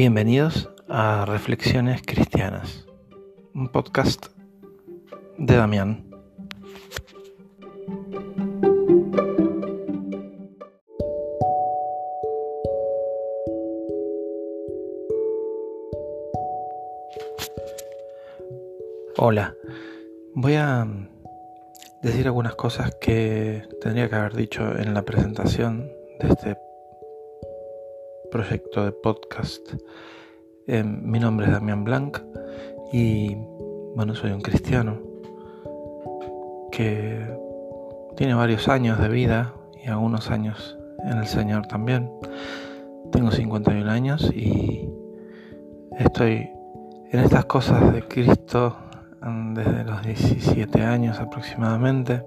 Bienvenidos a Reflexiones Cristianas, un podcast de Damián. Hola, voy a decir algunas cosas que tendría que haber dicho en la presentación de este proyecto de podcast. Eh, mi nombre es Damián Blanc y bueno, soy un cristiano que tiene varios años de vida y algunos años en el Señor también. Tengo 51 años y estoy en estas cosas de Cristo desde los 17 años aproximadamente.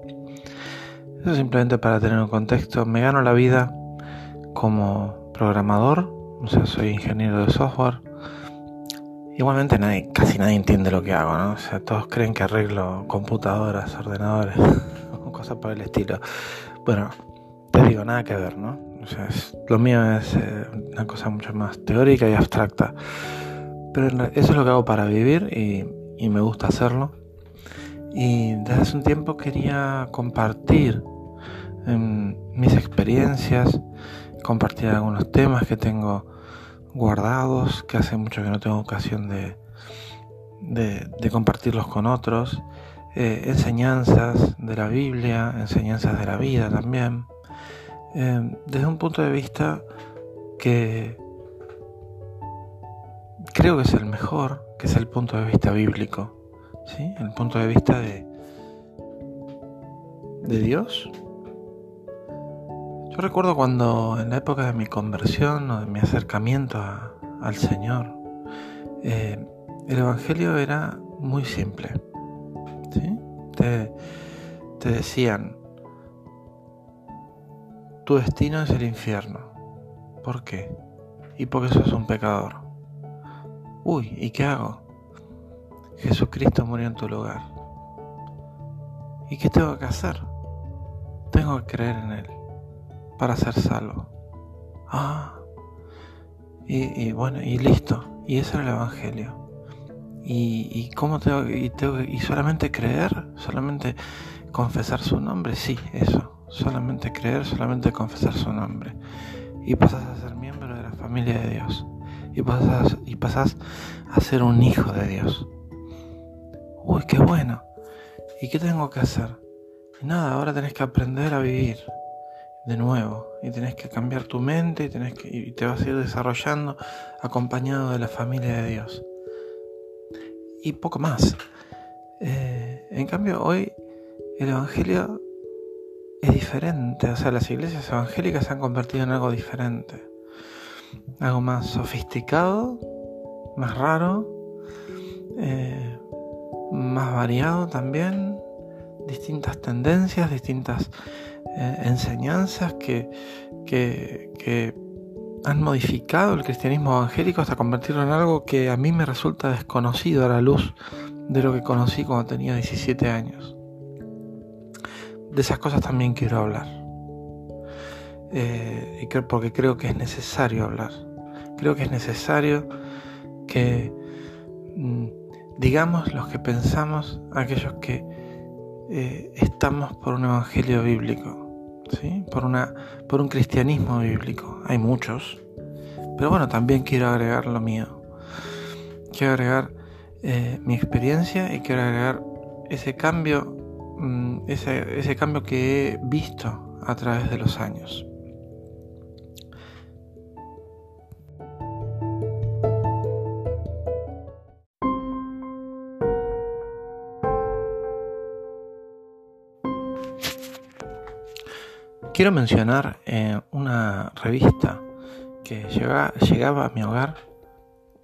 Eso simplemente para tener un contexto. Me gano la vida como programador, o sea, soy ingeniero de software. Igualmente nadie, casi nadie entiende lo que hago, ¿no? O sea, todos creen que arreglo computadoras, ordenadores, cosas por el estilo. Bueno, te digo, nada que ver, ¿no? O sea, lo mío es eh, una cosa mucho más teórica y abstracta. Pero eso es lo que hago para vivir y, y me gusta hacerlo. Y desde hace un tiempo quería compartir em, mis experiencias, compartir algunos temas que tengo guardados, que hace mucho que no tengo ocasión de, de, compartirlos con otros, eh, enseñanzas de la Biblia, enseñanzas de la vida también, eh, desde un punto de vista que creo que es el mejor, que es el punto de vista bíblico, ¿sí? el punto de vista de, de Dios yo recuerdo cuando en la época de mi conversión o de mi acercamiento al Señor, eh, el Evangelio era muy simple. Te, te decían, tu destino es el infierno. ¿Por qué? Y porque sos un pecador. Uy, ¿y qué hago? Jesucristo murió en tu lugar. ¿Y qué tengo que hacer? Tengo que creer en Él para ser salvo. Ah, y, bueno, y listo. Y ese era el Evangelio. ¿Y, y cómo tengo, y y solamente creer? ¿Solamente confesar su nombre? Sí, eso. Solamente creer, solamente confesar su nombre. Y pasas a ser miembro de la familia de Dios. Y pasas, y pasas a ser un hijo de Dios. Uy, qué bueno. ¿Y qué tengo que hacer? Y nada, ahora tenés que aprender a vivir de nuevo y tenés que cambiar tu mente y, tenés que, y te vas a ir desarrollando acompañado de la familia de Dios. Y poco más. Eh, en cambio, hoy el Evangelio es diferente. O sea, las iglesias evangélicas se han convertido en algo diferente. Algo más sofisticado, más raro, eh, más variado también. Distintas tendencias, distintas eh, enseñanzas que, que, han modificado el cristianismo evangélico hasta convertirlo en algo que a mí me resulta desconocido a la luz de lo que conocí cuando tenía 17 años. De esas cosas también quiero hablar. Eh, porque creo que es necesario hablar. Creo que es necesario que mm, digamos los que pensamos, aquellos que eh, estamos por un evangelio bíblico por, una, por un cristianismo bíblico. Hay muchos, pero bueno, también quiero agregar lo mío. Quiero agregar eh, mi experiencia y quiero agregar ese cambio, mm, ese cambio que he visto a través de los años. Quiero mencionar eh, una revista que llegaba a mi hogar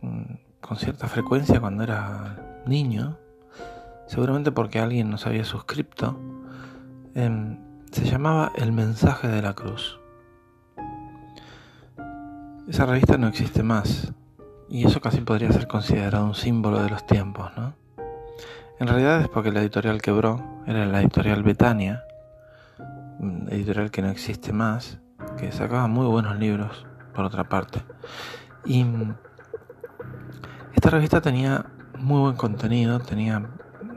mm, con cierta frecuencia cuando era niño, seguramente porque alguien nos había suscrito. Em, se llamaba El mensaje de la cruz. Esa revista no existe más y eso casi podría ser considerado un símbolo de los tiempos, ¿no? En realidad es porque la editorial quebró, era la editorial Betania editorial que no existe más, que sacaba muy buenos libros, por otra parte. Y esta revista tenía muy buen contenido, tenía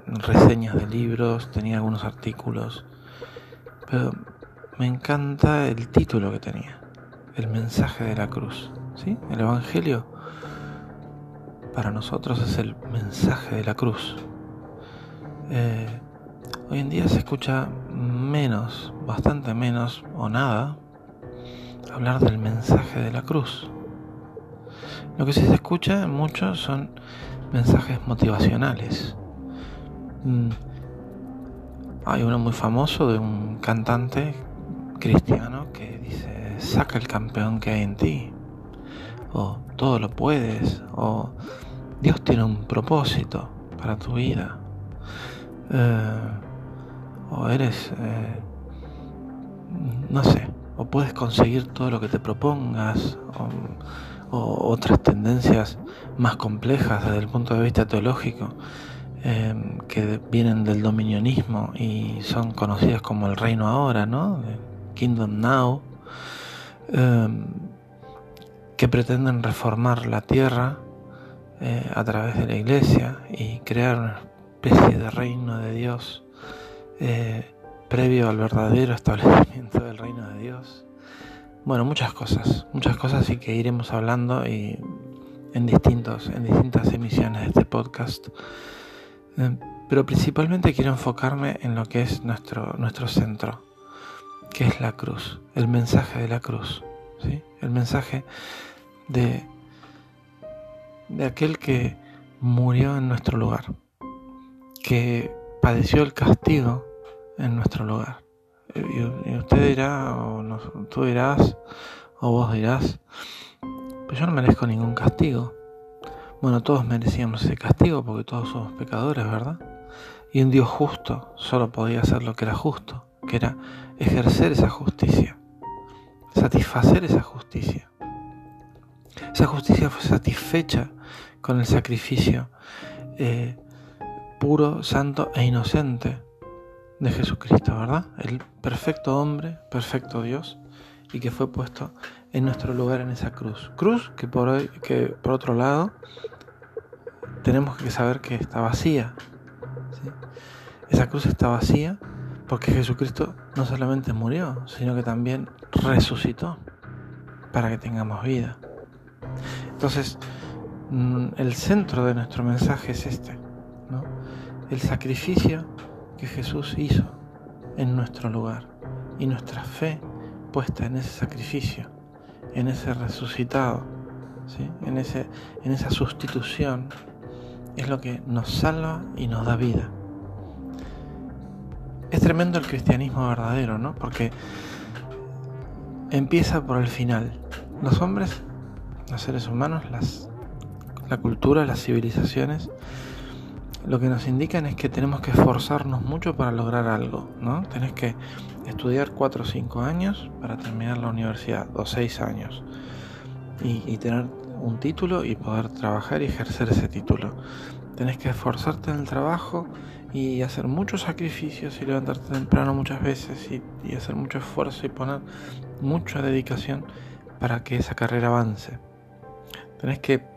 reseñas de libros, tenía algunos artículos, pero me encanta el título que tenía, el mensaje de la cruz, ¿sí? El Evangelio para nosotros es el mensaje de la cruz. Eh, hoy en día se escucha menos, bastante menos o nada, hablar del mensaje de la cruz. Lo que sí se escucha mucho son mensajes motivacionales. Mm. Hay uno muy famoso de un cantante cristiano que dice, saca el campeón que hay en ti, o todo lo puedes, o Dios tiene un propósito para tu vida, eh, o eres, eh, no sé, o puedes conseguir todo lo que te propongas, o, otras tendencias más complejas desde el punto de vista teológico em, que vienen del dominionismo y son conocidas como el reino ahora, ¿no? Kingdom Now, em, que pretenden reformar la tierra eh, a través de la iglesia y crear una especie de reino de Dios eh, previo al verdadero establecimiento del reino de Dios. Bueno, muchas cosas, muchas cosas y que iremos hablando y en distintos, en distintas emisiones de este podcast. Eh, pero principalmente quiero enfocarme en lo que es nuestro, nuestro centro, que es la cruz, el mensaje de la cruz, ¿sí? el mensaje de, de aquel que murió en nuestro lugar, que padeció el castigo en nuestro lugar y, usted dirá, o tú dirás, o vos dirás, pues yo no merezco ningún castigo. Bueno, todos merecíamos ese castigo porque todos somos pecadores, ¿verdad? Y un Dios justo solo podía hacer lo que era justo, que era ejercer esa justicia, satisfacer esa justicia. Esa justicia fue satisfecha con el sacrificio eh, puro, santo e inocente de Jesucristo, ¿verdad? El perfecto hombre, perfecto Dios, y que fue puesto en nuestro lugar en esa cruz. Cruz que por, hoy, que por otro lado tenemos que saber que está vacía. Esa cruz está vacía porque Jesucristo no solamente murió, sino que también resucitó para que tengamos vida. Entonces, mm, el centro de nuestro mensaje es este. El sacrificio que Jesús hizo en nuestro lugar y nuestra fe puesta en ese sacrificio, en ese resucitado, ¿sí? en, ese, en esa sustitución, es lo que nos salva y nos da vida. Es tremendo el cristianismo verdadero, ¿no? Porque empieza por el final. Los hombres, los seres humanos, las, la cultura, las civilizaciones, lo que nos indican es que tenemos que esforzarnos mucho para lograr algo, ¿no? Tenés que estudiar 4 o 5 años para terminar la universidad, o 6 años, y, tener un título y poder trabajar y ejercer ese título. Tenés que esforzarte en el trabajo y hacer muchos sacrificios y levantarte temprano muchas veces y, y hacer mucho esfuerzo y poner mucha dedicación para que esa carrera avance. Tenés que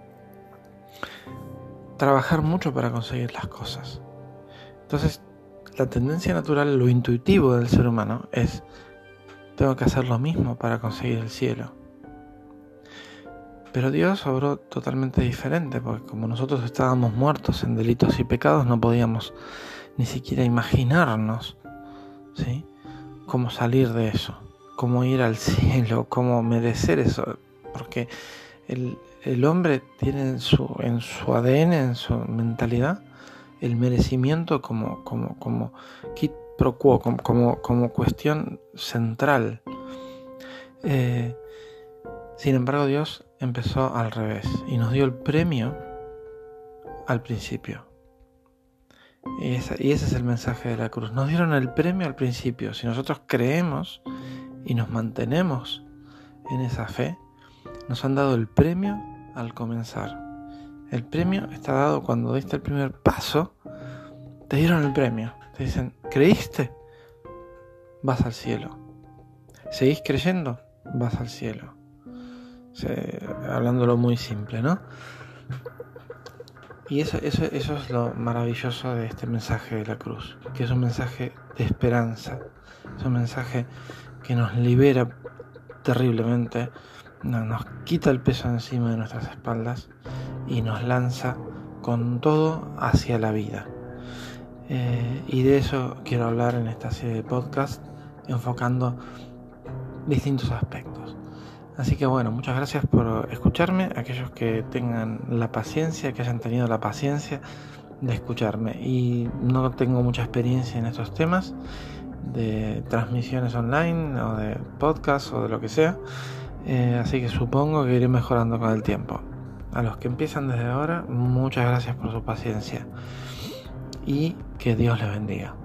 trabajar mucho para conseguir las cosas. Entonces, la tendencia natural, lo intuitivo del ser humano es, tengo que hacer lo mismo para conseguir el cielo. Pero Dios obró totalmente diferente, porque como nosotros estábamos muertos en delitos y pecados, no podíamos ni siquiera imaginarnos ¿sí? cómo salir de eso, cómo ir al cielo, cómo merecer eso, porque el, hombre tiene en su, en su ADN, en su mentalidad, el merecimiento como, como, como pro quo, como, cuestión central. Eh, sin embargo, Dios empezó al revés y nos dio el premio al principio. Y, y ese es el mensaje de la cruz. Nos dieron el premio al principio. Si nosotros creemos y nos mantenemos en esa fe, nos han dado el premio al comenzar. El premio está dado cuando diste el primer paso, te dieron el premio. Te dicen, ¿creíste? Vas al cielo. ¿Seguís creyendo? Vas al cielo. hablándolo muy simple, ¿no? Y eso, eso, eso es lo maravilloso de este mensaje de la cruz, que es un mensaje de esperanza, es un mensaje que nos libera terriblemente, nos quita el peso encima de nuestras espaldas y nos lanza con todo hacia la vida. Eh, y de eso quiero hablar en esta serie de podcast, enfocando distintos aspectos. Así que bueno, muchas gracias por escucharme, aquellos que tengan la paciencia, que hayan tenido la paciencia de escucharme. Y no tengo mucha experiencia en estos temas de transmisiones online o de podcast o de lo que sea. Eh, así que supongo que iré mejorando con el tiempo. A los que empiezan desde ahora, muchas gracias por su paciencia y que Dios les bendiga.